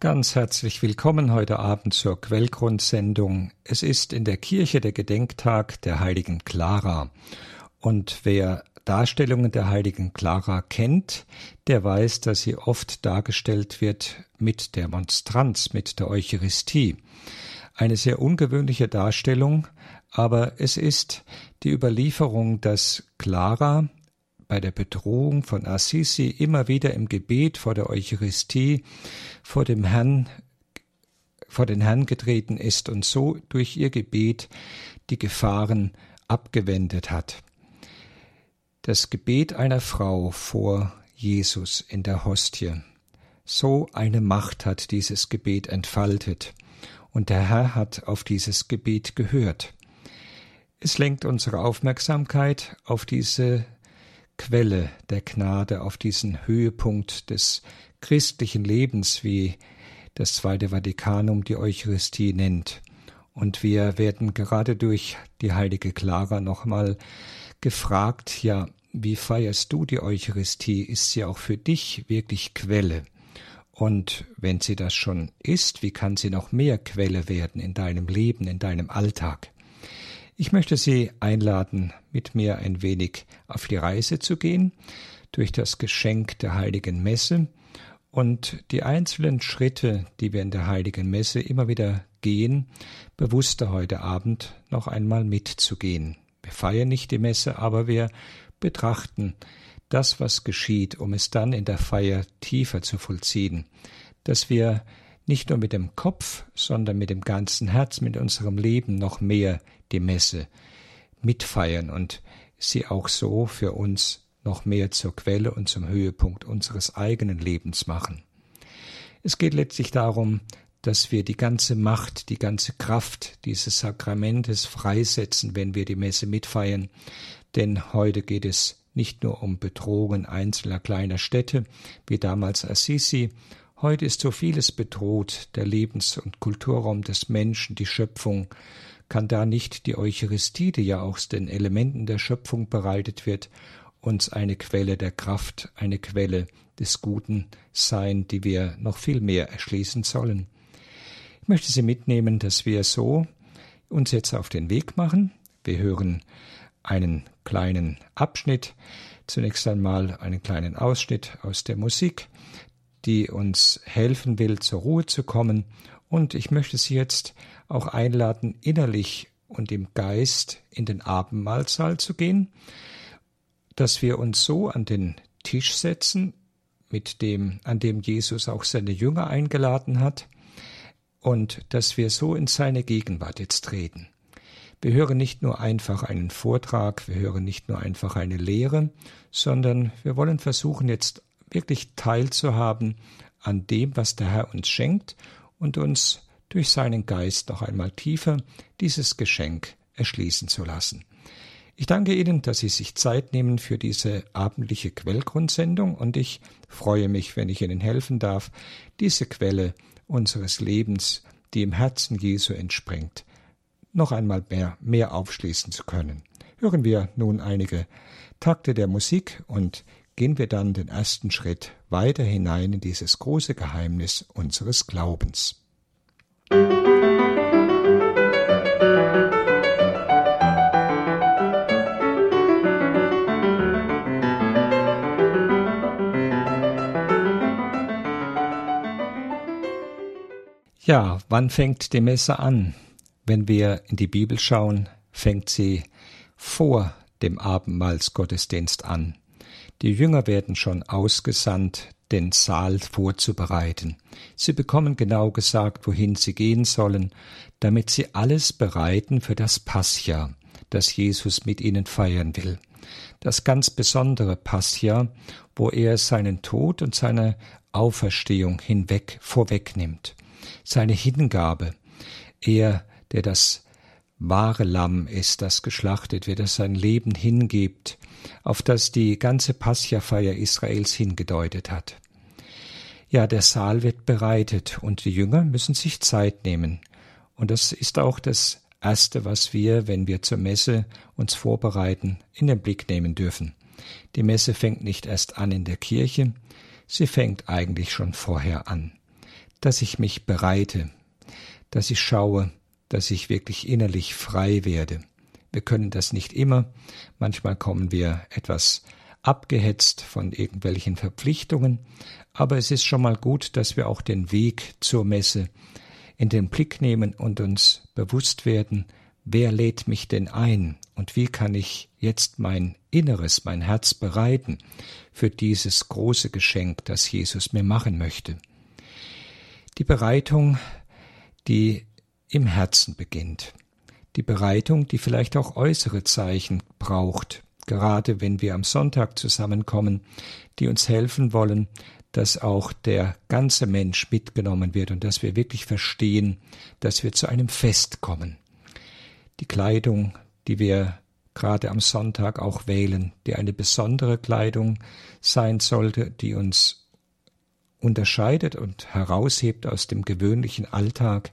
Ganz herzlich willkommen heute Abend zur Quellgrundsendung. Es ist in der Kirche der Gedenktag der heiligen Clara. Und wer Darstellungen der heiligen Clara kennt, der weiß, dass sie oft dargestellt wird mit der Monstranz, mit der Eucharistie. Eine sehr ungewöhnliche Darstellung, aber es ist die Überlieferung, dass Clara bei der Bedrohung von Assisi immer wieder im Gebet vor der Eucharistie vor dem Herrn vor den Herrn getreten ist und so durch ihr Gebet die Gefahren abgewendet hat. Das Gebet einer Frau vor Jesus in der Hostie. So eine Macht hat dieses Gebet entfaltet, und der Herr hat auf dieses Gebet gehört. Es lenkt unsere Aufmerksamkeit auf diese Quelle der Gnade, auf diesen Höhepunkt des christlichen Lebens, wie das Zweite Vatikanum die Eucharistie nennt. Und wir werden gerade durch die heilige Clara nochmal gefragt, ja, wie feierst du die Eucharistie? Ist sie auch für dich wirklich Quelle? Und wenn sie das schon ist, wie kann sie noch mehr Quelle werden in deinem Leben, in deinem Alltag? Ich möchte Sie einladen, mit mir ein wenig auf die Reise zu gehen, durch das Geschenk der heiligen Messe und die einzelnen Schritte, die wir in der heiligen Messe immer wieder gehen, bewusster heute Abend noch einmal mitzugehen. Wir feiern nicht die Messe, aber wir betrachten das, was geschieht, um es dann in der Feier tiefer zu vollziehen, dass wir nicht nur mit dem Kopf, sondern mit dem ganzen Herz, mit unserem Leben noch mehr die Messe mitfeiern und sie auch so für uns noch mehr zur Quelle und zum Höhepunkt unseres eigenen Lebens machen. Es geht letztlich darum, dass wir die ganze Macht, die ganze Kraft dieses Sakramentes freisetzen, wenn wir die Messe mitfeiern, denn heute geht es nicht nur um Bedrohungen einzelner kleiner Städte, wie damals Assisi, Heute ist so vieles bedroht, der Lebens- und Kulturraum des Menschen, die Schöpfung. Kann da nicht die Eucharistie, die ja aus den Elementen der Schöpfung bereitet wird, uns eine Quelle der Kraft, eine Quelle des Guten sein, die wir noch viel mehr erschließen sollen? Ich möchte Sie mitnehmen, dass wir so uns jetzt auf den Weg machen. Wir hören einen kleinen Abschnitt, zunächst einmal einen kleinen Ausschnitt aus der Musik, die uns helfen will, zur Ruhe zu kommen. Und ich möchte Sie jetzt auch einladen, innerlich und im Geist in den Abendmahlsaal zu gehen, dass wir uns so an den Tisch setzen, mit dem, an dem Jesus auch seine Jünger eingeladen hat, und dass wir so in seine Gegenwart jetzt treten. Wir hören nicht nur einfach einen Vortrag, wir hören nicht nur einfach eine Lehre, sondern wir wollen versuchen jetzt wirklich teilzuhaben an dem, was der Herr uns schenkt und uns durch seinen Geist noch einmal tiefer dieses Geschenk erschließen zu lassen. Ich danke Ihnen, dass Sie sich Zeit nehmen für diese abendliche Quellgrundsendung und ich freue mich, wenn ich Ihnen helfen darf, diese Quelle unseres Lebens, die im Herzen Jesu entspringt, noch einmal mehr, mehr aufschließen zu können. Hören wir nun einige Takte der Musik und gehen wir dann den ersten Schritt weiter hinein in dieses große Geheimnis unseres Glaubens. Ja, wann fängt die Messe an? Wenn wir in die Bibel schauen, fängt sie vor dem Abendmahlsgottesdienst an. Die Jünger werden schon ausgesandt, den Saal vorzubereiten. Sie bekommen genau gesagt, wohin sie gehen sollen, damit sie alles bereiten für das Pascha, das Jesus mit ihnen feiern will. Das ganz besondere Pascha, wo er seinen Tod und seine Auferstehung hinweg vorwegnimmt. Seine Hingabe. Er, der das wahre Lamm ist, das geschlachtet wird, das sein Leben hingibt, auf das die ganze Pascha-Feier Israels hingedeutet hat. Ja, der Saal wird bereitet und die Jünger müssen sich Zeit nehmen. Und das ist auch das Erste, was wir, wenn wir zur Messe uns vorbereiten, in den Blick nehmen dürfen. Die Messe fängt nicht erst an in der Kirche, sie fängt eigentlich schon vorher an. dass ich mich bereite, dass ich schaue, dass ich wirklich innerlich frei werde. Wir können das nicht immer. Manchmal kommen wir etwas abgehetzt von irgendwelchen Verpflichtungen, aber es ist schon mal gut, dass wir auch den Weg zur Messe in den Blick nehmen und uns bewusst werden, wer lädt mich denn ein und wie kann ich jetzt mein Inneres, mein Herz bereiten für dieses große Geschenk, das Jesus mir machen möchte. Die Bereitung, die im Herzen beginnt. Die Bereitung, die vielleicht auch äußere Zeichen braucht, gerade wenn wir am Sonntag zusammenkommen, die uns helfen wollen, dass auch der ganze Mensch mitgenommen wird und dass wir wirklich verstehen, dass wir zu einem Fest kommen. Die Kleidung, die wir gerade am Sonntag auch wählen, die eine besondere Kleidung sein sollte, die uns unterscheidet und heraushebt aus dem gewöhnlichen Alltag.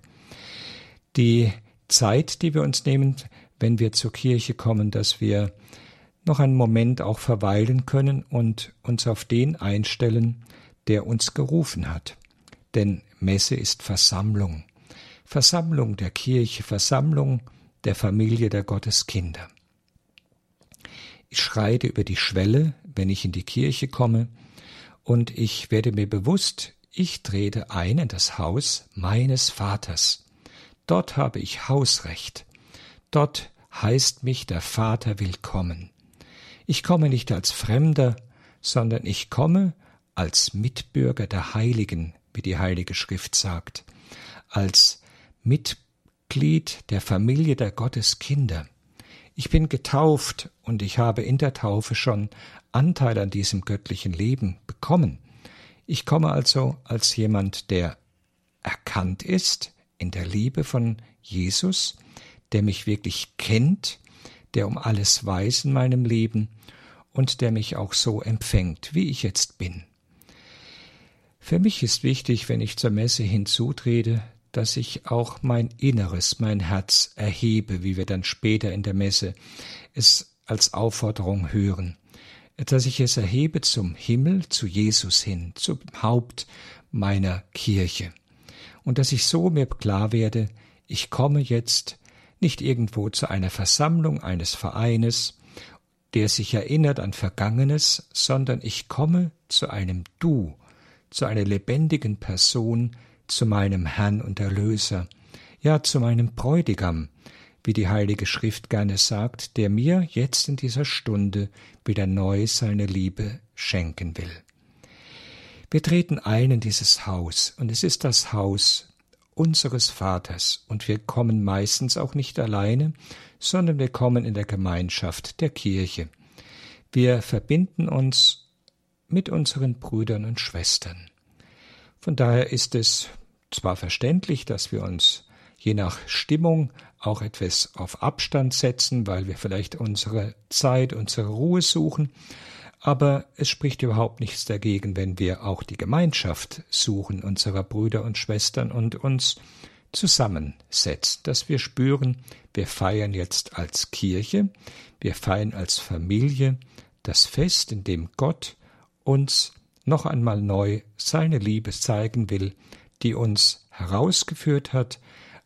Die Zeit, die wir uns nehmen, wenn wir zur Kirche kommen, dass wir noch einen Moment auch verweilen können und uns auf den einstellen, der uns gerufen hat. Denn Messe ist Versammlung. Versammlung der Kirche, Versammlung der Familie der Gotteskinder. Ich schreite über die Schwelle, wenn ich in die Kirche komme, und ich werde mir bewusst, ich trete ein in das Haus meines Vaters. Dort habe ich Hausrecht. Dort heißt mich der Vater willkommen. Ich komme nicht als Fremder, sondern ich komme als Mitbürger der Heiligen, wie die Heilige Schrift sagt, als Mitglied der Familie der Gotteskinder. Ich bin getauft und ich habe in der Taufe schon Anteil an diesem göttlichen Leben bekommen. Ich komme also als jemand, der erkannt ist in der Liebe von Jesus, der mich wirklich kennt, der um alles weiß in meinem Leben und der mich auch so empfängt, wie ich jetzt bin. Für mich ist wichtig, wenn ich zur Messe hinzutrete, dass ich auch mein Inneres, mein Herz erhebe, wie wir dann später in der Messe es als Aufforderung hören, dass ich es erhebe zum Himmel, zu Jesus hin, zum Haupt meiner Kirche, und dass ich so mir klar werde, ich komme jetzt nicht irgendwo zu einer Versammlung eines Vereines, der sich erinnert an Vergangenes, sondern ich komme zu einem Du, zu einer lebendigen Person, zu meinem Herrn und Erlöser, ja zu meinem Bräutigam, wie die Heilige Schrift gerne sagt, der mir jetzt in dieser Stunde wieder neu seine Liebe schenken will. Wir treten ein in dieses Haus, und es ist das Haus unseres Vaters, und wir kommen meistens auch nicht alleine, sondern wir kommen in der Gemeinschaft der Kirche. Wir verbinden uns mit unseren Brüdern und Schwestern. Von daher ist es zwar verständlich, dass wir uns je nach Stimmung auch etwas auf Abstand setzen, weil wir vielleicht unsere Zeit, unsere Ruhe suchen, aber es spricht überhaupt nichts dagegen, wenn wir auch die Gemeinschaft suchen unserer Brüder und Schwestern und uns zusammensetzen, dass wir spüren, wir feiern jetzt als Kirche, wir feiern als Familie das Fest, in dem Gott uns noch einmal neu seine Liebe zeigen will, die uns herausgeführt hat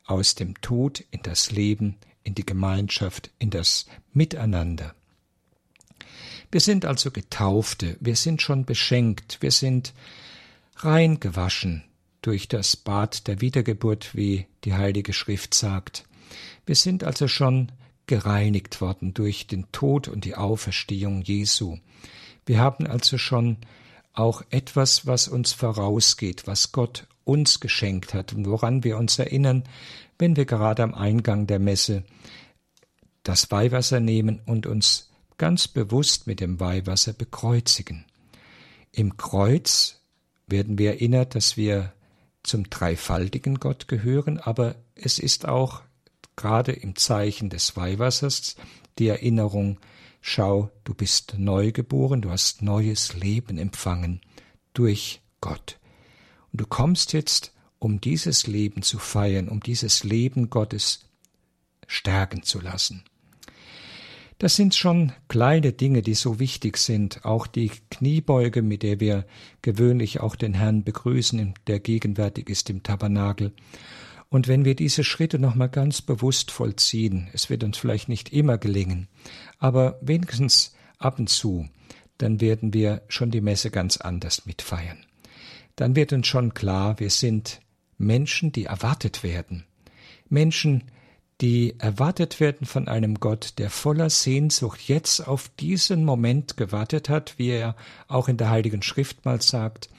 aus dem Tod in das Leben, in die Gemeinschaft, in das Miteinander. Wir sind also Getaufte, wir sind schon beschenkt, wir sind rein gewaschen durch das Bad der Wiedergeburt, wie die Heilige Schrift sagt. Wir sind also schon gereinigt worden durch den Tod und die Auferstehung Jesu. Wir haben also schon auch etwas, was uns vorausgeht, was Gott uns geschenkt hat und woran wir uns erinnern, wenn wir gerade am Eingang der Messe das Weihwasser nehmen und uns ganz bewusst mit dem Weihwasser bekreuzigen. Im Kreuz werden wir erinnert, dass wir zum dreifaltigen Gott gehören, aber es ist auch gerade im Zeichen des Weihwassers die Erinnerung Schau, du bist neu geboren, du hast neues Leben empfangen durch Gott. Und du kommst jetzt, um dieses Leben zu feiern, um dieses Leben Gottes stärken zu lassen. Das sind schon kleine Dinge, die so wichtig sind, auch die Kniebeuge, mit der wir gewöhnlich auch den Herrn begrüßen, der gegenwärtig ist im Tabernakel. Und wenn wir diese Schritte nochmal ganz bewusst vollziehen, es wird uns vielleicht nicht immer gelingen, aber wenigstens ab und zu, dann werden wir schon die Messe ganz anders mitfeiern. Dann wird uns schon klar, wir sind Menschen, die erwartet werden. Menschen, die erwartet werden von einem Gott, der voller Sehnsucht jetzt auf diesen Moment gewartet hat, wie er auch in der Heiligen Schrift mal sagt,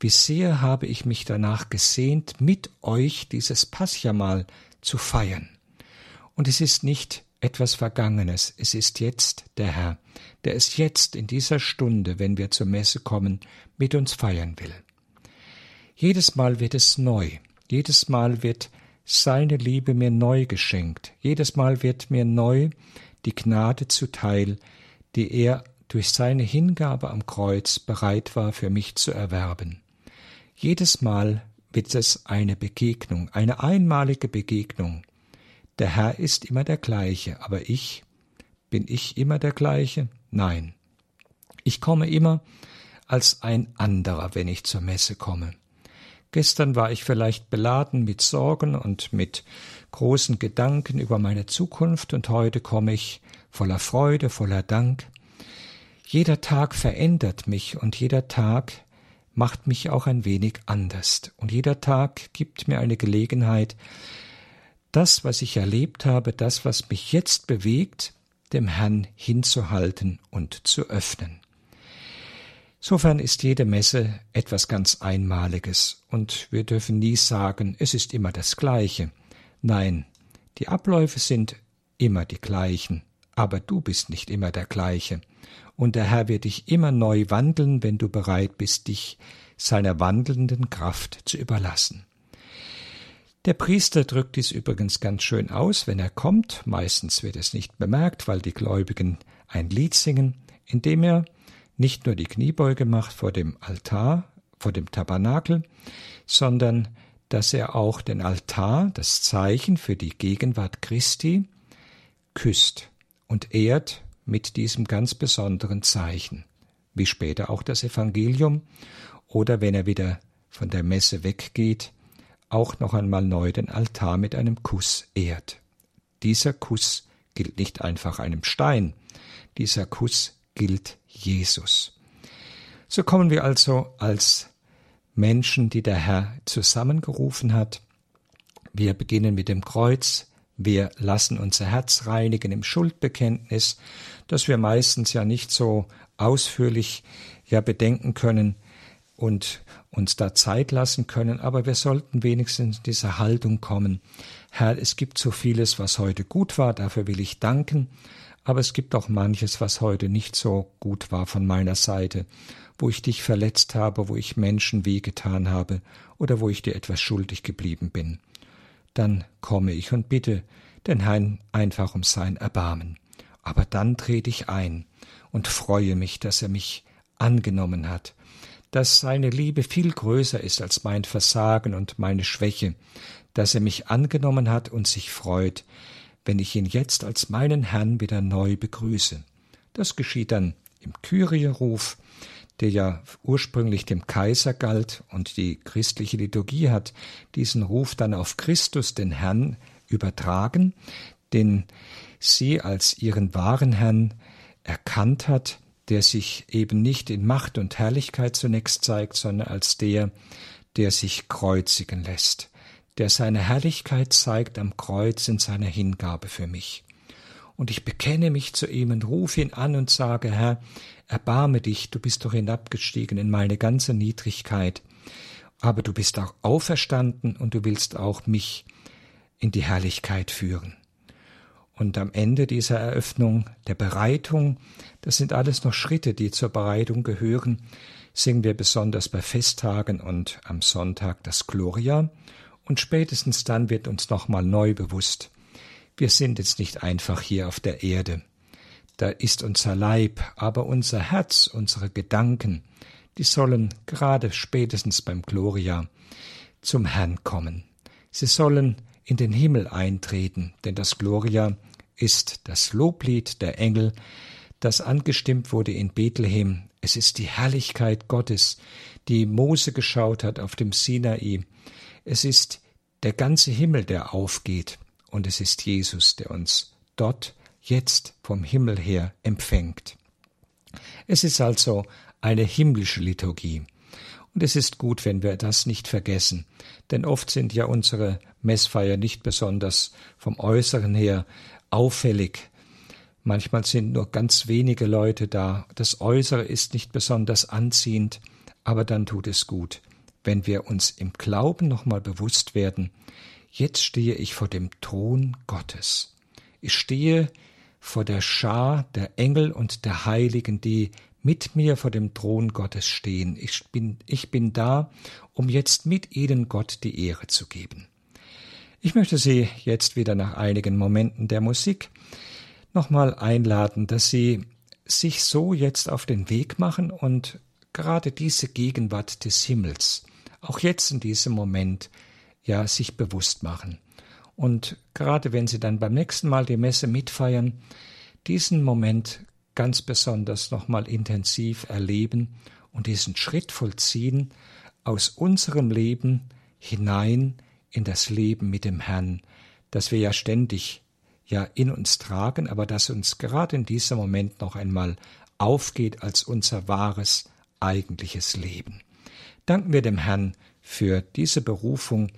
wie sehr habe ich mich danach gesehnt, mit euch dieses Passjamal zu feiern. Und es ist nicht etwas Vergangenes, es ist jetzt der Herr, der es jetzt in dieser Stunde, wenn wir zur Messe kommen, mit uns feiern will. Jedes Mal wird es neu, jedes Mal wird seine Liebe mir neu geschenkt. Jedes Mal wird mir neu die Gnade zuteil, die er durch seine Hingabe am Kreuz bereit war für mich zu erwerben. Jedes Mal wird es eine Begegnung, eine einmalige Begegnung. Der Herr ist immer der gleiche, aber ich, bin ich immer der gleiche? Nein. Ich komme immer als ein anderer, wenn ich zur Messe komme. Gestern war ich vielleicht beladen mit Sorgen und mit großen Gedanken über meine Zukunft und heute komme ich voller Freude, voller Dank. Jeder Tag verändert mich und jeder Tag macht mich auch ein wenig anders und jeder Tag gibt mir eine Gelegenheit, das, was ich erlebt habe, das, was mich jetzt bewegt, dem Herrn hinzuhalten und zu öffnen. Insofern ist jede Messe etwas ganz Einmaliges und wir dürfen nie sagen, es ist immer das Gleiche. Nein, die Abläufe sind immer die gleichen, aber du bist nicht immer der gleiche. Und der Herr wird dich immer neu wandeln, wenn du bereit bist, dich seiner wandelnden Kraft zu überlassen. Der Priester drückt dies übrigens ganz schön aus, wenn er kommt, meistens wird es nicht bemerkt, weil die Gläubigen ein Lied singen, indem er nicht nur die Kniebeuge macht vor dem Altar, vor dem Tabernakel, sondern dass er auch den Altar, das Zeichen für die Gegenwart Christi, küsst und ehrt mit diesem ganz besonderen Zeichen, wie später auch das Evangelium oder wenn er wieder von der Messe weggeht, auch noch einmal neu den Altar mit einem Kuss ehrt. Dieser Kuss gilt nicht einfach einem Stein, dieser Kuss gilt Jesus. So kommen wir also als Menschen, die der Herr zusammengerufen hat. Wir beginnen mit dem Kreuz, wir lassen unser Herz reinigen im Schuldbekenntnis, das wir meistens ja nicht so ausführlich ja bedenken können und uns da Zeit lassen können, aber wir sollten wenigstens in diese Haltung kommen. Herr, es gibt so vieles, was heute gut war, dafür will ich danken, aber es gibt auch manches, was heute nicht so gut war von meiner Seite, wo ich dich verletzt habe, wo ich Menschen wehgetan habe oder wo ich dir etwas schuldig geblieben bin. Dann komme ich und bitte den Herrn einfach um sein Erbarmen. Aber dann trete ich ein und freue mich, dass er mich angenommen hat, dass seine Liebe viel größer ist als mein Versagen und meine Schwäche, dass er mich angenommen hat und sich freut, wenn ich ihn jetzt als meinen Herrn wieder neu begrüße. Das geschieht dann im Kyrierruf, der ja ursprünglich dem Kaiser galt und die christliche Liturgie hat diesen Ruf dann auf Christus, den Herrn, übertragen, den sie als ihren wahren Herrn erkannt hat, der sich eben nicht in Macht und Herrlichkeit zunächst zeigt, sondern als der, der sich kreuzigen lässt der seine Herrlichkeit zeigt am Kreuz in seiner Hingabe für mich. Und ich bekenne mich zu ihm und rufe ihn an und sage, Herr, erbarme dich, du bist doch hinabgestiegen in meine ganze Niedrigkeit, aber du bist auch auferstanden und du willst auch mich in die Herrlichkeit führen. Und am Ende dieser Eröffnung, der Bereitung, das sind alles noch Schritte, die zur Bereitung gehören, singen wir besonders bei Festtagen und am Sonntag das Gloria und spätestens dann wird uns nochmal neu bewusst, wir sind jetzt nicht einfach hier auf der Erde. Da ist unser Leib, aber unser Herz, unsere Gedanken, die sollen gerade spätestens beim Gloria zum Herrn kommen. Sie sollen in den Himmel eintreten, denn das Gloria ist das Loblied der Engel, das angestimmt wurde in Bethlehem. Es ist die Herrlichkeit Gottes, die Mose geschaut hat auf dem Sinai. Es ist der ganze Himmel, der aufgeht, und es ist Jesus, der uns dort jetzt vom Himmel her empfängt. Es ist also eine himmlische Liturgie. Und es ist gut, wenn wir das nicht vergessen, denn oft sind ja unsere Messfeier nicht besonders vom Äußeren her auffällig. Manchmal sind nur ganz wenige Leute da, das Äußere ist nicht besonders anziehend, aber dann tut es gut, wenn wir uns im Glauben nochmal bewusst werden, jetzt stehe ich vor dem Thron Gottes. Ich stehe vor der Schar der Engel und der Heiligen, die mit mir vor dem Thron Gottes stehen. Ich bin, ich bin da, um jetzt mit ihnen Gott die Ehre zu geben. Ich möchte Sie jetzt wieder nach einigen Momenten der Musik nochmal einladen, dass Sie sich so jetzt auf den Weg machen und gerade diese Gegenwart des Himmels auch jetzt in diesem Moment ja sich bewusst machen. Und gerade wenn Sie dann beim nächsten Mal die Messe mitfeiern, diesen Moment ganz besonders nochmal intensiv erleben und diesen Schritt vollziehen aus unserem Leben hinein in das Leben mit dem Herrn, das wir ja ständig ja in uns tragen, aber das uns gerade in diesem Moment noch einmal aufgeht als unser wahres, eigentliches Leben. Danken wir dem Herrn für diese Berufung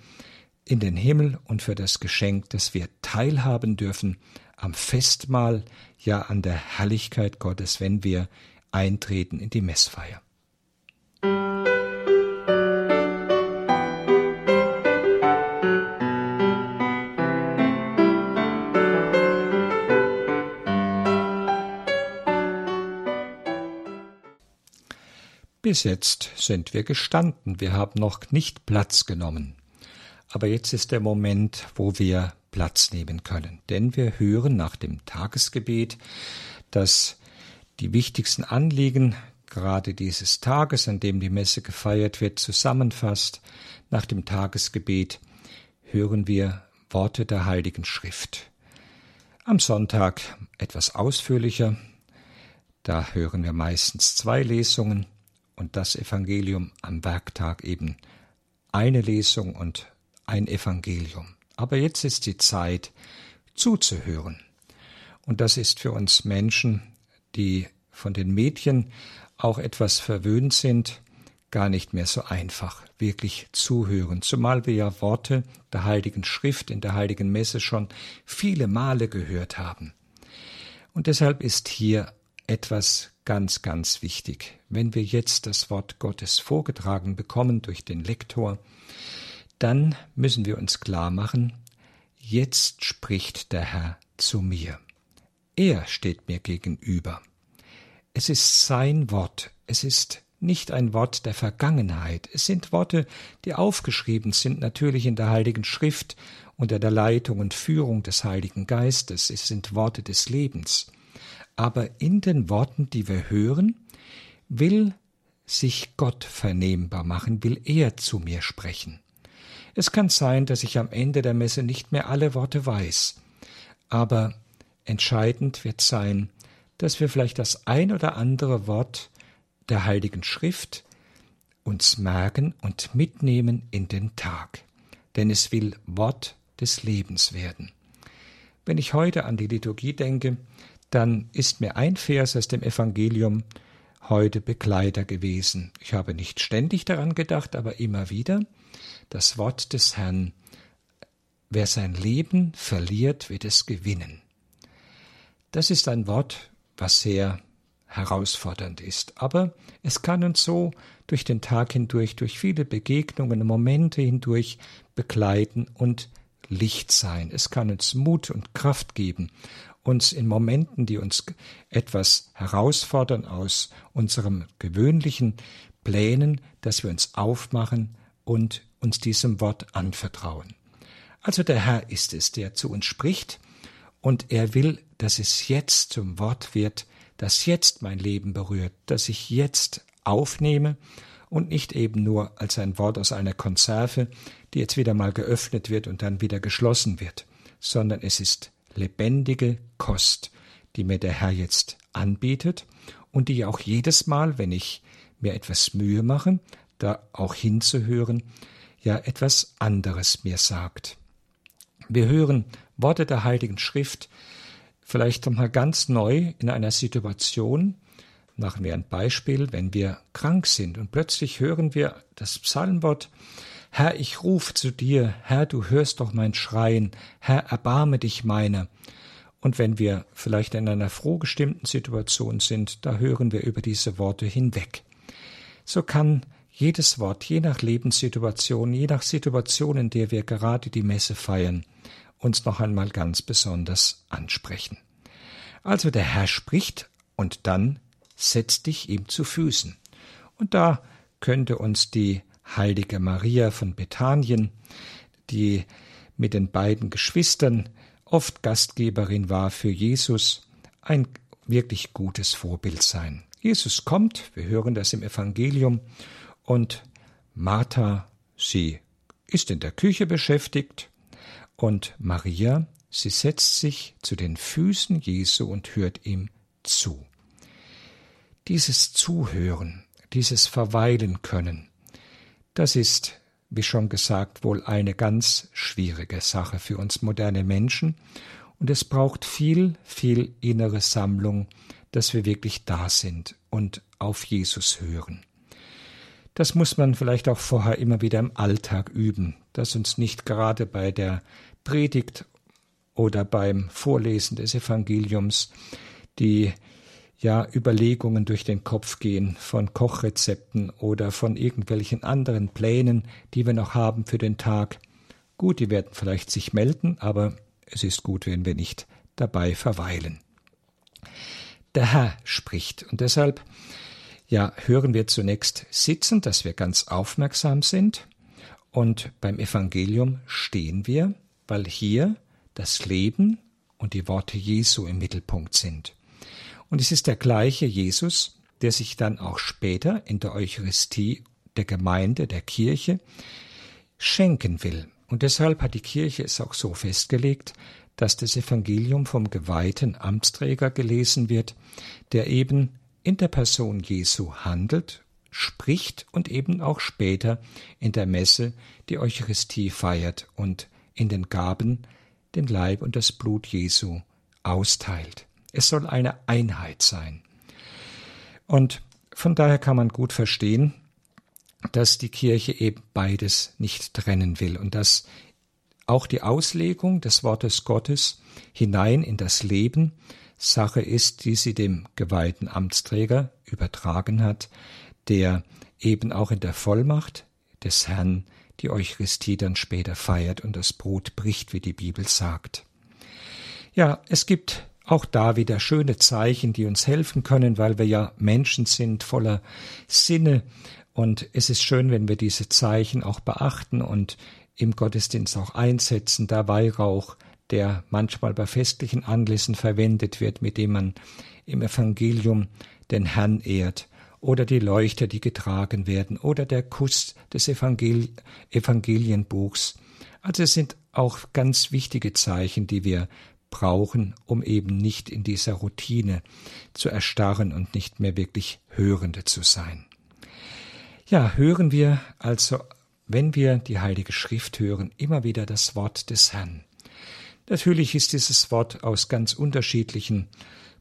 in den Himmel und für das Geschenk, dass wir teilhaben dürfen am Festmahl, ja an der Herrlichkeit Gottes, wenn wir eintreten in die Messfeier. Bis jetzt sind wir gestanden, wir haben noch nicht Platz genommen. Aber jetzt ist der Moment, wo wir Platz nehmen können. Denn wir hören nach dem Tagesgebet, dass die wichtigsten Anliegen gerade dieses Tages, an dem die Messe gefeiert wird, zusammenfasst. Nach dem Tagesgebet hören wir Worte der Heiligen Schrift. Am Sonntag etwas ausführlicher. Da hören wir meistens zwei Lesungen und das Evangelium am Werktag eben eine Lesung und ein Evangelium. Aber jetzt ist die Zeit zuzuhören. Und das ist für uns Menschen, die von den Medien auch etwas verwöhnt sind, gar nicht mehr so einfach, wirklich zuhören, zumal wir ja Worte der Heiligen Schrift in der Heiligen Messe schon viele Male gehört haben. Und deshalb ist hier etwas ganz, ganz wichtig. Wenn wir jetzt das Wort Gottes vorgetragen bekommen durch den Lektor, dann müssen wir uns klar machen, jetzt spricht der Herr zu mir. Er steht mir gegenüber. Es ist sein Wort, es ist nicht ein Wort der Vergangenheit, es sind Worte, die aufgeschrieben sind natürlich in der Heiligen Schrift unter der Leitung und Führung des Heiligen Geistes, es sind Worte des Lebens aber in den Worten, die wir hören, will sich Gott vernehmbar machen, will er zu mir sprechen. Es kann sein, dass ich am Ende der Messe nicht mehr alle Worte weiß, aber entscheidend wird sein, dass wir vielleicht das ein oder andere Wort der Heiligen Schrift uns merken und mitnehmen in den Tag, denn es will Wort des Lebens werden. Wenn ich heute an die Liturgie denke, dann ist mir ein Vers aus dem Evangelium heute Begleiter gewesen. Ich habe nicht ständig daran gedacht, aber immer wieder das Wort des Herrn. Wer sein Leben verliert, wird es gewinnen. Das ist ein Wort, was sehr herausfordernd ist, aber es kann uns so durch den Tag hindurch, durch viele Begegnungen, Momente hindurch begleiten und Licht sein. Es kann uns Mut und Kraft geben uns in Momenten, die uns etwas herausfordern aus unserem gewöhnlichen Plänen, dass wir uns aufmachen und uns diesem Wort anvertrauen. Also der Herr ist es, der zu uns spricht, und er will, dass es jetzt zum Wort wird, das jetzt mein Leben berührt, dass ich jetzt aufnehme und nicht eben nur als ein Wort aus einer Konserve, die jetzt wieder mal geöffnet wird und dann wieder geschlossen wird, sondern es ist lebendige Kost, die mir der Herr jetzt anbietet und die auch jedes Mal, wenn ich mir etwas Mühe mache, da auch hinzuhören, ja etwas anderes mir sagt. Wir hören Worte der Heiligen Schrift vielleicht nochmal ganz neu in einer Situation. Machen wir ein Beispiel, wenn wir krank sind und plötzlich hören wir das Psalmwort Herr, ich ruf zu dir, Herr, du hörst doch mein Schreien, Herr, erbarme dich meiner. Und wenn wir vielleicht in einer frohgestimmten Situation sind, da hören wir über diese Worte hinweg. So kann jedes Wort, je nach Lebenssituation, je nach Situation, in der wir gerade die Messe feiern, uns noch einmal ganz besonders ansprechen. Also der Herr spricht und dann setz dich ihm zu Füßen. Und da könnte uns die heilige Maria von Bethanien, die mit den beiden Geschwistern oft Gastgeberin war für Jesus, ein wirklich gutes Vorbild sein. Jesus kommt, wir hören das im Evangelium, und Martha, sie ist in der Küche beschäftigt und Maria, sie setzt sich zu den Füßen Jesu und hört ihm zu. Dieses Zuhören, dieses Verweilen können, das ist, wie schon gesagt, wohl eine ganz schwierige Sache für uns moderne Menschen, und es braucht viel, viel innere Sammlung, dass wir wirklich da sind und auf Jesus hören. Das muss man vielleicht auch vorher immer wieder im Alltag üben, dass uns nicht gerade bei der Predigt oder beim Vorlesen des Evangeliums die ja Überlegungen durch den Kopf gehen von Kochrezepten oder von irgendwelchen anderen Plänen, die wir noch haben für den Tag. Gut, die werden vielleicht sich melden, aber es ist gut, wenn wir nicht dabei verweilen. Der Herr spricht und deshalb ja, hören wir zunächst sitzend, dass wir ganz aufmerksam sind. Und beim Evangelium stehen wir, weil hier das Leben und die Worte Jesu im Mittelpunkt sind. Und es ist der gleiche Jesus, der sich dann auch später in der Eucharistie der Gemeinde, der Kirche, schenken will. Und deshalb hat die Kirche es auch so festgelegt, dass das Evangelium vom geweihten Amtsträger gelesen wird, der eben in der Person Jesu handelt, spricht und eben auch später in der Messe die Eucharistie feiert und in den Gaben den Leib und das Blut Jesu austeilt. Es soll eine Einheit sein. Und von daher kann man gut verstehen, dass die Kirche eben beides nicht trennen will und dass auch die Auslegung des Wortes Gottes hinein in das Leben Sache ist, die sie dem geweihten Amtsträger übertragen hat, der eben auch in der Vollmacht des Herrn die Eucharistie dann später feiert und das Brot bricht, wie die Bibel sagt. Ja, es gibt auch da wieder schöne Zeichen, die uns helfen können, weil wir ja Menschen sind voller Sinne. Und es ist schön, wenn wir diese Zeichen auch beachten und im Gottesdienst auch einsetzen, da Weihrauch, der manchmal bei festlichen Anlässen verwendet wird, mit dem man im Evangelium den Herrn ehrt, oder die Leuchter, die getragen werden, oder der Kuss des Evangel Evangelienbuchs. Also es sind auch ganz wichtige Zeichen, die wir brauchen, um eben nicht in dieser Routine zu erstarren und nicht mehr wirklich Hörende zu sein. Ja, hören wir also, wenn wir die Heilige Schrift hören, immer wieder das Wort des Herrn. Natürlich ist dieses Wort aus ganz unterschiedlichen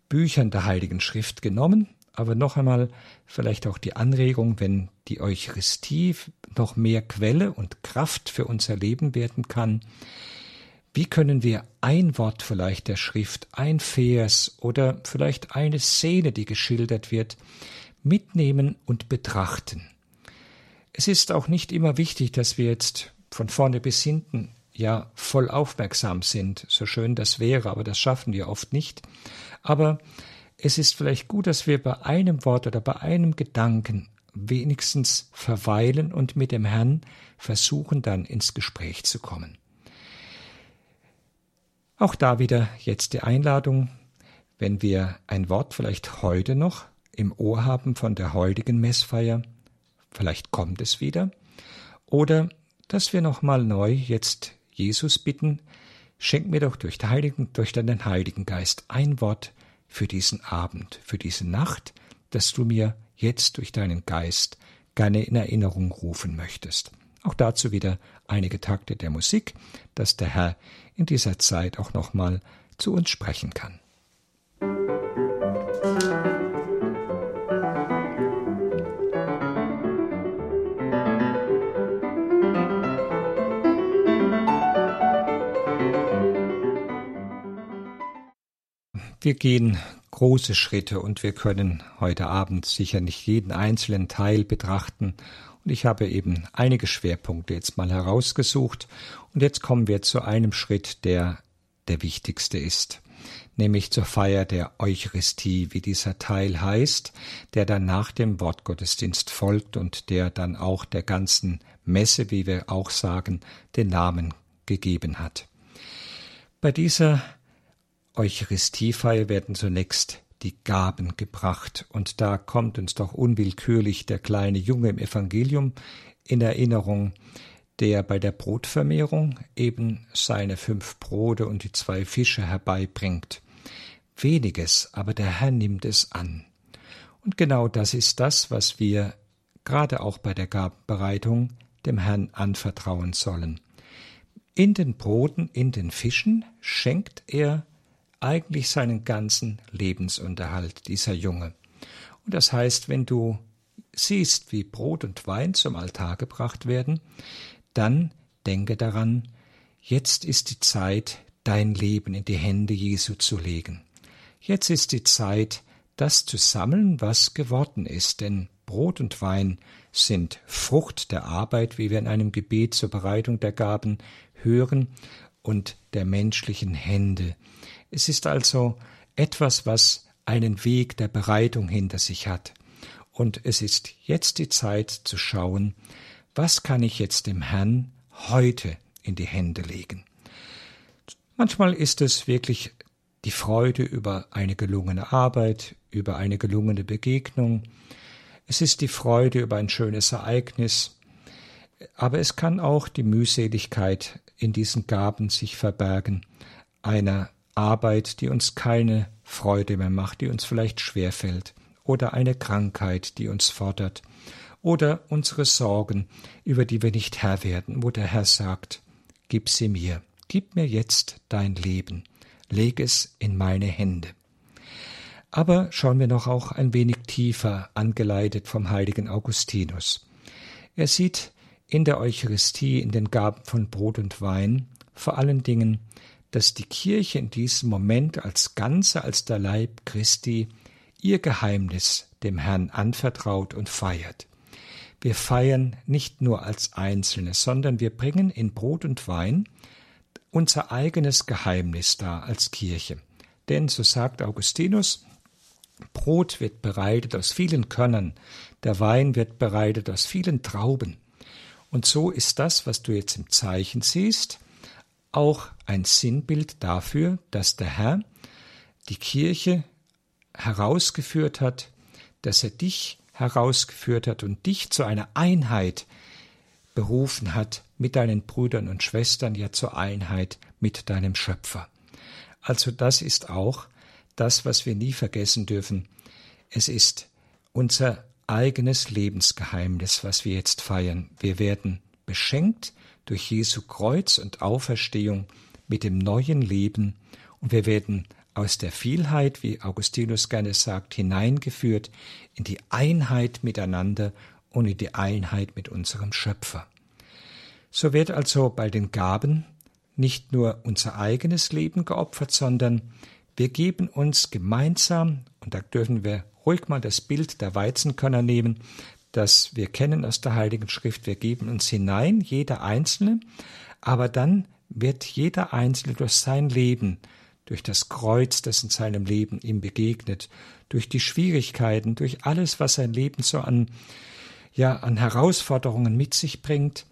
Büchern der Heiligen Schrift genommen, aber noch einmal vielleicht auch die Anregung, wenn die Eucharistie noch mehr Quelle und Kraft für unser Leben werden kann, wie können wir ein Wort vielleicht der Schrift, ein Vers oder vielleicht eine Szene, die geschildert wird, mitnehmen und betrachten? Es ist auch nicht immer wichtig, dass wir jetzt von vorne bis hinten ja voll aufmerksam sind, so schön das wäre, aber das schaffen wir oft nicht. Aber es ist vielleicht gut, dass wir bei einem Wort oder bei einem Gedanken wenigstens verweilen und mit dem Herrn versuchen dann ins Gespräch zu kommen. Auch da wieder jetzt die Einladung, wenn wir ein Wort vielleicht heute noch im Ohr haben von der heutigen Messfeier, vielleicht kommt es wieder, oder dass wir nochmal neu jetzt Jesus bitten, schenk mir doch durch, Heiligen, durch deinen Heiligen Geist ein Wort für diesen Abend, für diese Nacht, dass du mir jetzt durch deinen Geist gerne in Erinnerung rufen möchtest. Auch dazu wieder einige Takte der Musik, dass der Herr in dieser Zeit auch nochmal zu uns sprechen kann. Wir gehen große Schritte und wir können heute Abend sicher nicht jeden einzelnen Teil betrachten. Und ich habe eben einige Schwerpunkte jetzt mal herausgesucht. Und jetzt kommen wir zu einem Schritt, der der wichtigste ist, nämlich zur Feier der Eucharistie, wie dieser Teil heißt, der dann nach dem Wortgottesdienst folgt und der dann auch der ganzen Messe, wie wir auch sagen, den Namen gegeben hat. Bei dieser Eucharistiefeier werden zunächst die Gaben gebracht, und da kommt uns doch unwillkürlich der kleine Junge im Evangelium in Erinnerung, der bei der Brotvermehrung eben seine fünf Brote und die zwei Fische herbeibringt. Weniges, aber der Herr nimmt es an. Und genau das ist das, was wir gerade auch bei der Gabenbereitung dem Herrn anvertrauen sollen. In den Broten, in den Fischen schenkt er eigentlich seinen ganzen Lebensunterhalt, dieser Junge. Und das heißt, wenn du siehst, wie Brot und Wein zum Altar gebracht werden, dann denke daran, jetzt ist die Zeit, dein Leben in die Hände Jesu zu legen. Jetzt ist die Zeit, das zu sammeln, was geworden ist, denn Brot und Wein sind Frucht der Arbeit, wie wir in einem Gebet zur Bereitung der Gaben hören, und der menschlichen Hände, es ist also etwas, was einen Weg der Bereitung hinter sich hat. Und es ist jetzt die Zeit zu schauen, was kann ich jetzt dem Herrn heute in die Hände legen. Manchmal ist es wirklich die Freude über eine gelungene Arbeit, über eine gelungene Begegnung. Es ist die Freude über ein schönes Ereignis. Aber es kann auch die Mühseligkeit in diesen Gaben sich verbergen, einer Arbeit, die uns keine Freude mehr macht, die uns vielleicht schwerfällt, oder eine Krankheit, die uns fordert, oder unsere Sorgen, über die wir nicht Herr werden, wo der Herr sagt, Gib sie mir, gib mir jetzt dein Leben, leg es in meine Hände. Aber schauen wir noch auch ein wenig tiefer, angeleitet vom heiligen Augustinus. Er sieht in der Eucharistie, in den Gaben von Brot und Wein, vor allen Dingen dass die Kirche in diesem Moment als Ganze, als der Leib Christi, ihr Geheimnis dem Herrn anvertraut und feiert. Wir feiern nicht nur als Einzelne, sondern wir bringen in Brot und Wein unser eigenes Geheimnis dar als Kirche. Denn, so sagt Augustinus, Brot wird bereitet aus vielen Körnern, der Wein wird bereitet aus vielen Trauben. Und so ist das, was du jetzt im Zeichen siehst, auch ein Sinnbild dafür, dass der Herr die Kirche herausgeführt hat, dass er dich herausgeführt hat und dich zu einer Einheit berufen hat mit deinen Brüdern und Schwestern, ja zur Einheit mit deinem Schöpfer. Also das ist auch das, was wir nie vergessen dürfen. Es ist unser eigenes Lebensgeheimnis, was wir jetzt feiern. Wir werden beschenkt durch Jesu Kreuz und Auferstehung mit dem neuen Leben und wir werden aus der Vielheit, wie Augustinus gerne sagt, hineingeführt in die Einheit miteinander und in die Einheit mit unserem Schöpfer. So wird also bei den Gaben nicht nur unser eigenes Leben geopfert, sondern wir geben uns gemeinsam, und da dürfen wir ruhig mal das Bild der Weizenkörner nehmen, das wir kennen aus der Heiligen Schrift. Wir geben uns hinein, jeder Einzelne, aber dann wird jeder Einzelne durch sein Leben, durch das Kreuz, das in seinem Leben ihm begegnet, durch die Schwierigkeiten, durch alles, was sein Leben so an, ja, an Herausforderungen mit sich bringt,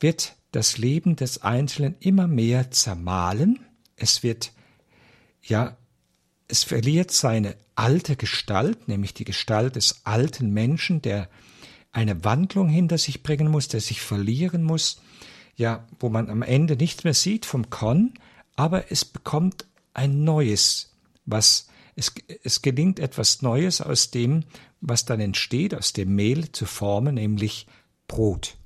wird das Leben des Einzelnen immer mehr zermahlen. Es wird, ja, es verliert seine alte Gestalt, nämlich die Gestalt des alten Menschen, der eine Wandlung hinter sich bringen muss, der sich verlieren muss, ja, wo man am Ende nichts mehr sieht vom Korn, aber es bekommt ein neues, was es, es gelingt etwas Neues aus dem, was dann entsteht, aus dem Mehl zu formen, nämlich Brot.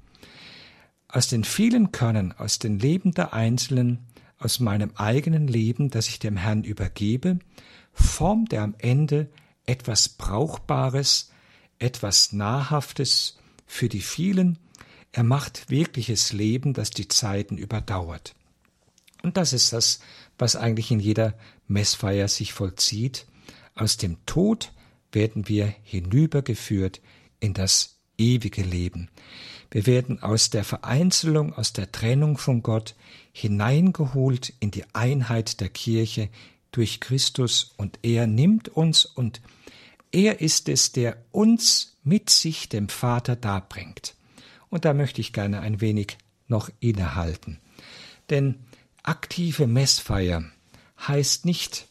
Aus den vielen Körnern, aus den Leben der Einzelnen, aus meinem eigenen Leben, das ich dem Herrn übergebe, formt er am Ende etwas Brauchbares, etwas Nahrhaftes für die vielen. Er macht wirkliches Leben, das die Zeiten überdauert. Und das ist das, was eigentlich in jeder Messfeier sich vollzieht. Aus dem Tod werden wir hinübergeführt in das ewige Leben. Wir werden aus der Vereinzelung, aus der Trennung von Gott hineingeholt in die Einheit der Kirche durch Christus und er nimmt uns und er ist es, der uns mit sich dem Vater darbringt. Und da möchte ich gerne ein wenig noch innehalten. Denn aktive Messfeier heißt nicht,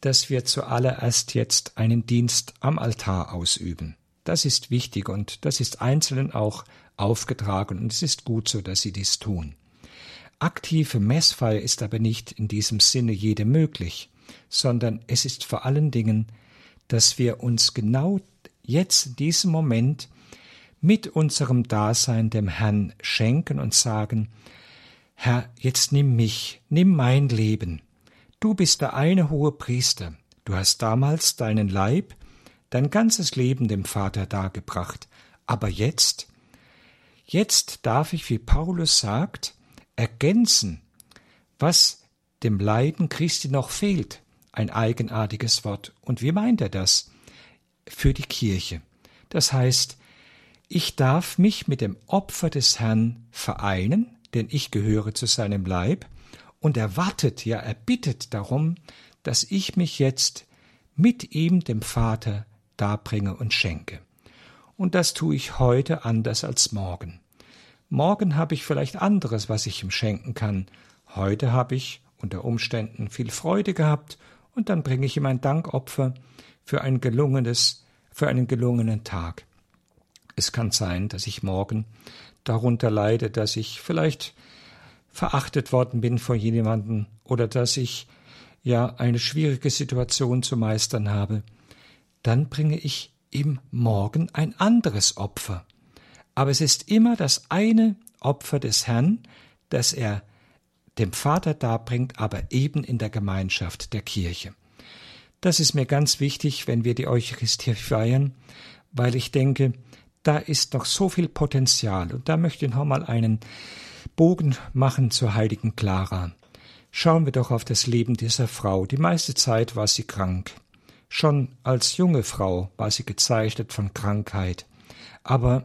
dass wir zuallererst jetzt einen Dienst am Altar ausüben. Das ist wichtig und das ist Einzelnen auch aufgetragen und es ist gut so, dass sie dies tun. Aktive Messfeier ist aber nicht in diesem Sinne jede möglich, sondern es ist vor allen Dingen, dass wir uns genau jetzt in diesem Moment mit unserem Dasein dem Herrn schenken und sagen, Herr, jetzt nimm mich, nimm mein Leben, Du bist der eine hohe Priester. Du hast damals deinen Leib, dein ganzes Leben dem Vater dargebracht. Aber jetzt, jetzt darf ich, wie Paulus sagt, ergänzen, was dem Leiden Christi noch fehlt. Ein eigenartiges Wort. Und wie meint er das? Für die Kirche. Das heißt, ich darf mich mit dem Opfer des Herrn vereinen, denn ich gehöre zu seinem Leib, und er wartet, ja, er bittet darum, dass ich mich jetzt mit ihm, dem Vater, darbringe und schenke. Und das tue ich heute anders als morgen. Morgen habe ich vielleicht anderes, was ich ihm schenken kann. Heute habe ich unter Umständen viel Freude gehabt und dann bringe ich ihm ein Dankopfer für ein gelungenes, für einen gelungenen Tag. Es kann sein, dass ich morgen darunter leide, dass ich vielleicht verachtet worden bin von jemandem oder dass ich ja eine schwierige Situation zu meistern habe, dann bringe ich ihm morgen ein anderes Opfer. Aber es ist immer das eine Opfer des Herrn, das er dem Vater darbringt, aber eben in der Gemeinschaft der Kirche. Das ist mir ganz wichtig, wenn wir die Eucharistie feiern, weil ich denke, da ist noch so viel Potenzial. Und da möchte ich noch mal einen Bogen machen zur heiligen Clara. Schauen wir doch auf das Leben dieser Frau. Die meiste Zeit war sie krank. Schon als junge Frau war sie gezeichnet von Krankheit. Aber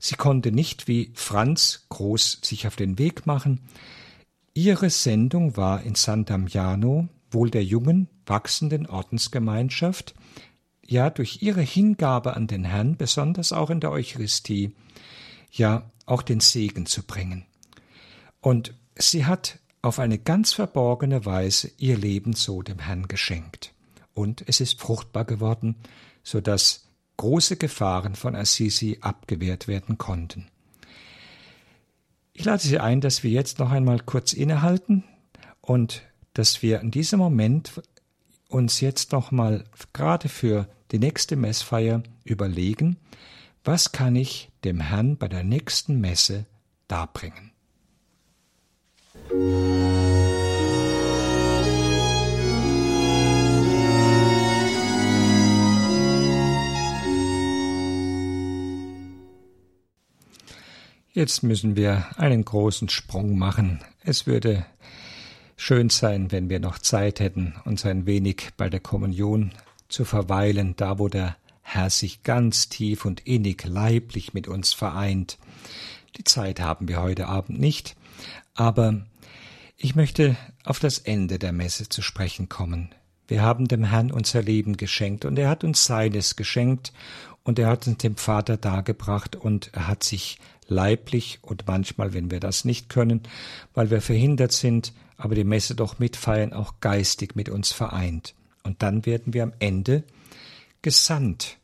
sie konnte nicht wie Franz groß sich auf den Weg machen. Ihre Sendung war in San Damiano, wohl der jungen, wachsenden Ordensgemeinschaft, ja durch ihre Hingabe an den Herrn, besonders auch in der Eucharistie, ja auch den Segen zu bringen. Und sie hat auf eine ganz verborgene Weise ihr Leben so dem Herrn geschenkt. Und es ist fruchtbar geworden, so dass große Gefahren von Assisi abgewehrt werden konnten. Ich lade Sie ein, dass wir jetzt noch einmal kurz innehalten und dass wir in diesem Moment uns jetzt noch mal gerade für die nächste Messfeier überlegen, was kann ich dem Herrn bei der nächsten Messe darbringen. Jetzt müssen wir einen großen Sprung machen. Es würde schön sein, wenn wir noch Zeit hätten, uns ein wenig bei der Kommunion zu verweilen, da wo der Herr sich ganz tief und innig leiblich mit uns vereint. Die Zeit haben wir heute Abend nicht, aber ich möchte auf das Ende der Messe zu sprechen kommen. Wir haben dem Herrn unser Leben geschenkt und er hat uns seines geschenkt und er hat uns dem Vater dargebracht und er hat sich leiblich und manchmal, wenn wir das nicht können, weil wir verhindert sind, aber die Messe doch mitfeiern, auch geistig mit uns vereint. Und dann werden wir am Ende gesandt.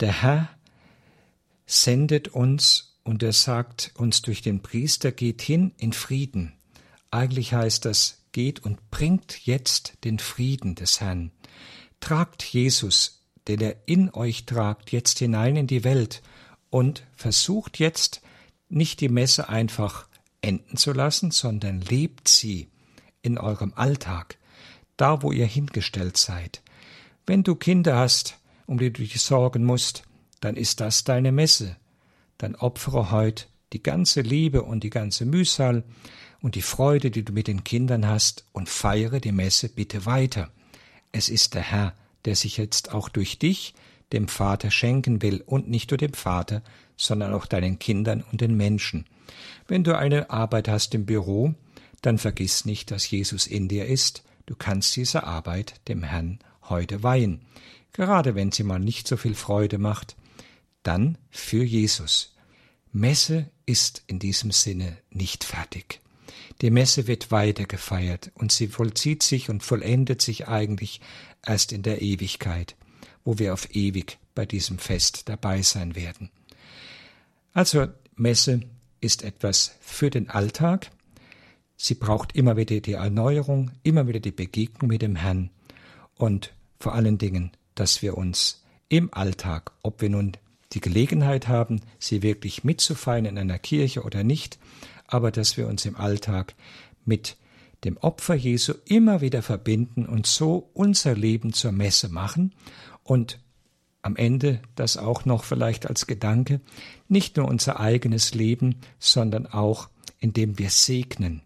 Der Herr sendet uns und er sagt uns durch den Priester, geht hin in Frieden. Eigentlich heißt das, geht und bringt jetzt den Frieden des Herrn. Tragt Jesus, den er in euch tragt, jetzt hinein in die Welt und versucht jetzt nicht die Messe einfach enden zu lassen, sondern lebt sie in eurem Alltag, da wo ihr hingestellt seid. Wenn du Kinder hast, um die du dich sorgen musst, dann ist das deine Messe. Dann opfere heut die ganze Liebe und die ganze Mühsal und die Freude, die du mit den Kindern hast, und feiere die Messe bitte weiter. Es ist der Herr, der sich jetzt auch durch dich dem Vater schenken will und nicht nur dem Vater, sondern auch deinen Kindern und den Menschen. Wenn du eine Arbeit hast im Büro, dann vergiss nicht, dass Jesus in dir ist. Du kannst diese Arbeit dem Herrn heute weihen. Gerade wenn sie mal nicht so viel Freude macht, dann für Jesus. Messe ist in diesem Sinne nicht fertig. Die Messe wird weiter gefeiert und sie vollzieht sich und vollendet sich eigentlich erst in der Ewigkeit, wo wir auf ewig bei diesem Fest dabei sein werden. Also Messe ist etwas für den Alltag. Sie braucht immer wieder die Erneuerung, immer wieder die Begegnung mit dem Herrn und vor allen Dingen, dass wir uns im Alltag, ob wir nun die Gelegenheit haben, sie wirklich mitzufeiern in einer Kirche oder nicht, aber dass wir uns im Alltag mit dem Opfer Jesu immer wieder verbinden und so unser Leben zur Messe machen und am Ende das auch noch vielleicht als Gedanke, nicht nur unser eigenes Leben, sondern auch indem wir segnen.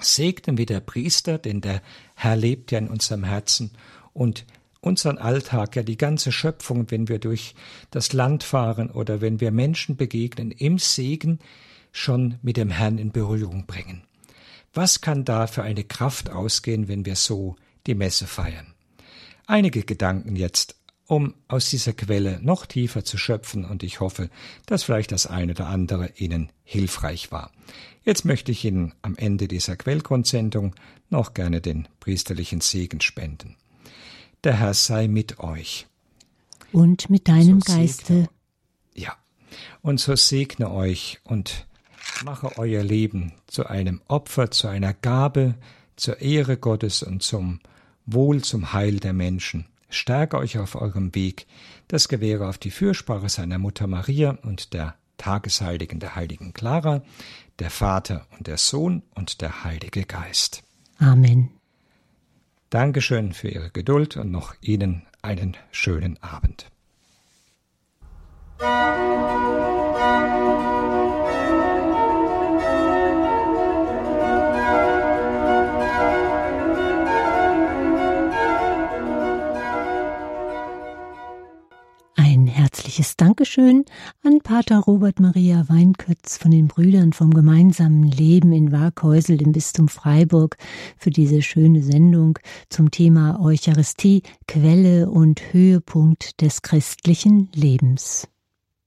Segnen wie der Priester, denn der Herr lebt ja in unserem Herzen und unseren Alltag, ja die ganze Schöpfung, wenn wir durch das Land fahren oder wenn wir Menschen begegnen, im Segen schon mit dem Herrn in Berührung bringen. Was kann da für eine Kraft ausgehen, wenn wir so die Messe feiern? Einige Gedanken jetzt, um aus dieser Quelle noch tiefer zu schöpfen, und ich hoffe, dass vielleicht das eine oder andere Ihnen hilfreich war. Jetzt möchte ich Ihnen am Ende dieser Quellgrundsendung noch gerne den priesterlichen Segen spenden. Der Herr sei mit euch. Und mit deinem so Geiste. Ja. Und so segne euch und mache euer Leben zu einem Opfer, zu einer Gabe, zur Ehre Gottes und zum Wohl, zum Heil der Menschen. Stärke euch auf eurem Weg. Das gewähre auf die Fürsprache seiner Mutter Maria und der Tagesheiligen der heiligen Clara, der Vater und der Sohn und der Heilige Geist. Amen. Dankeschön für Ihre Geduld und noch Ihnen einen schönen Abend. Herzliches Dankeschön an Pater Robert Maria Weinkötz von den Brüdern vom gemeinsamen Leben in Waghäusel im Bistum Freiburg für diese schöne Sendung zum Thema Eucharistie, Quelle und Höhepunkt des christlichen Lebens.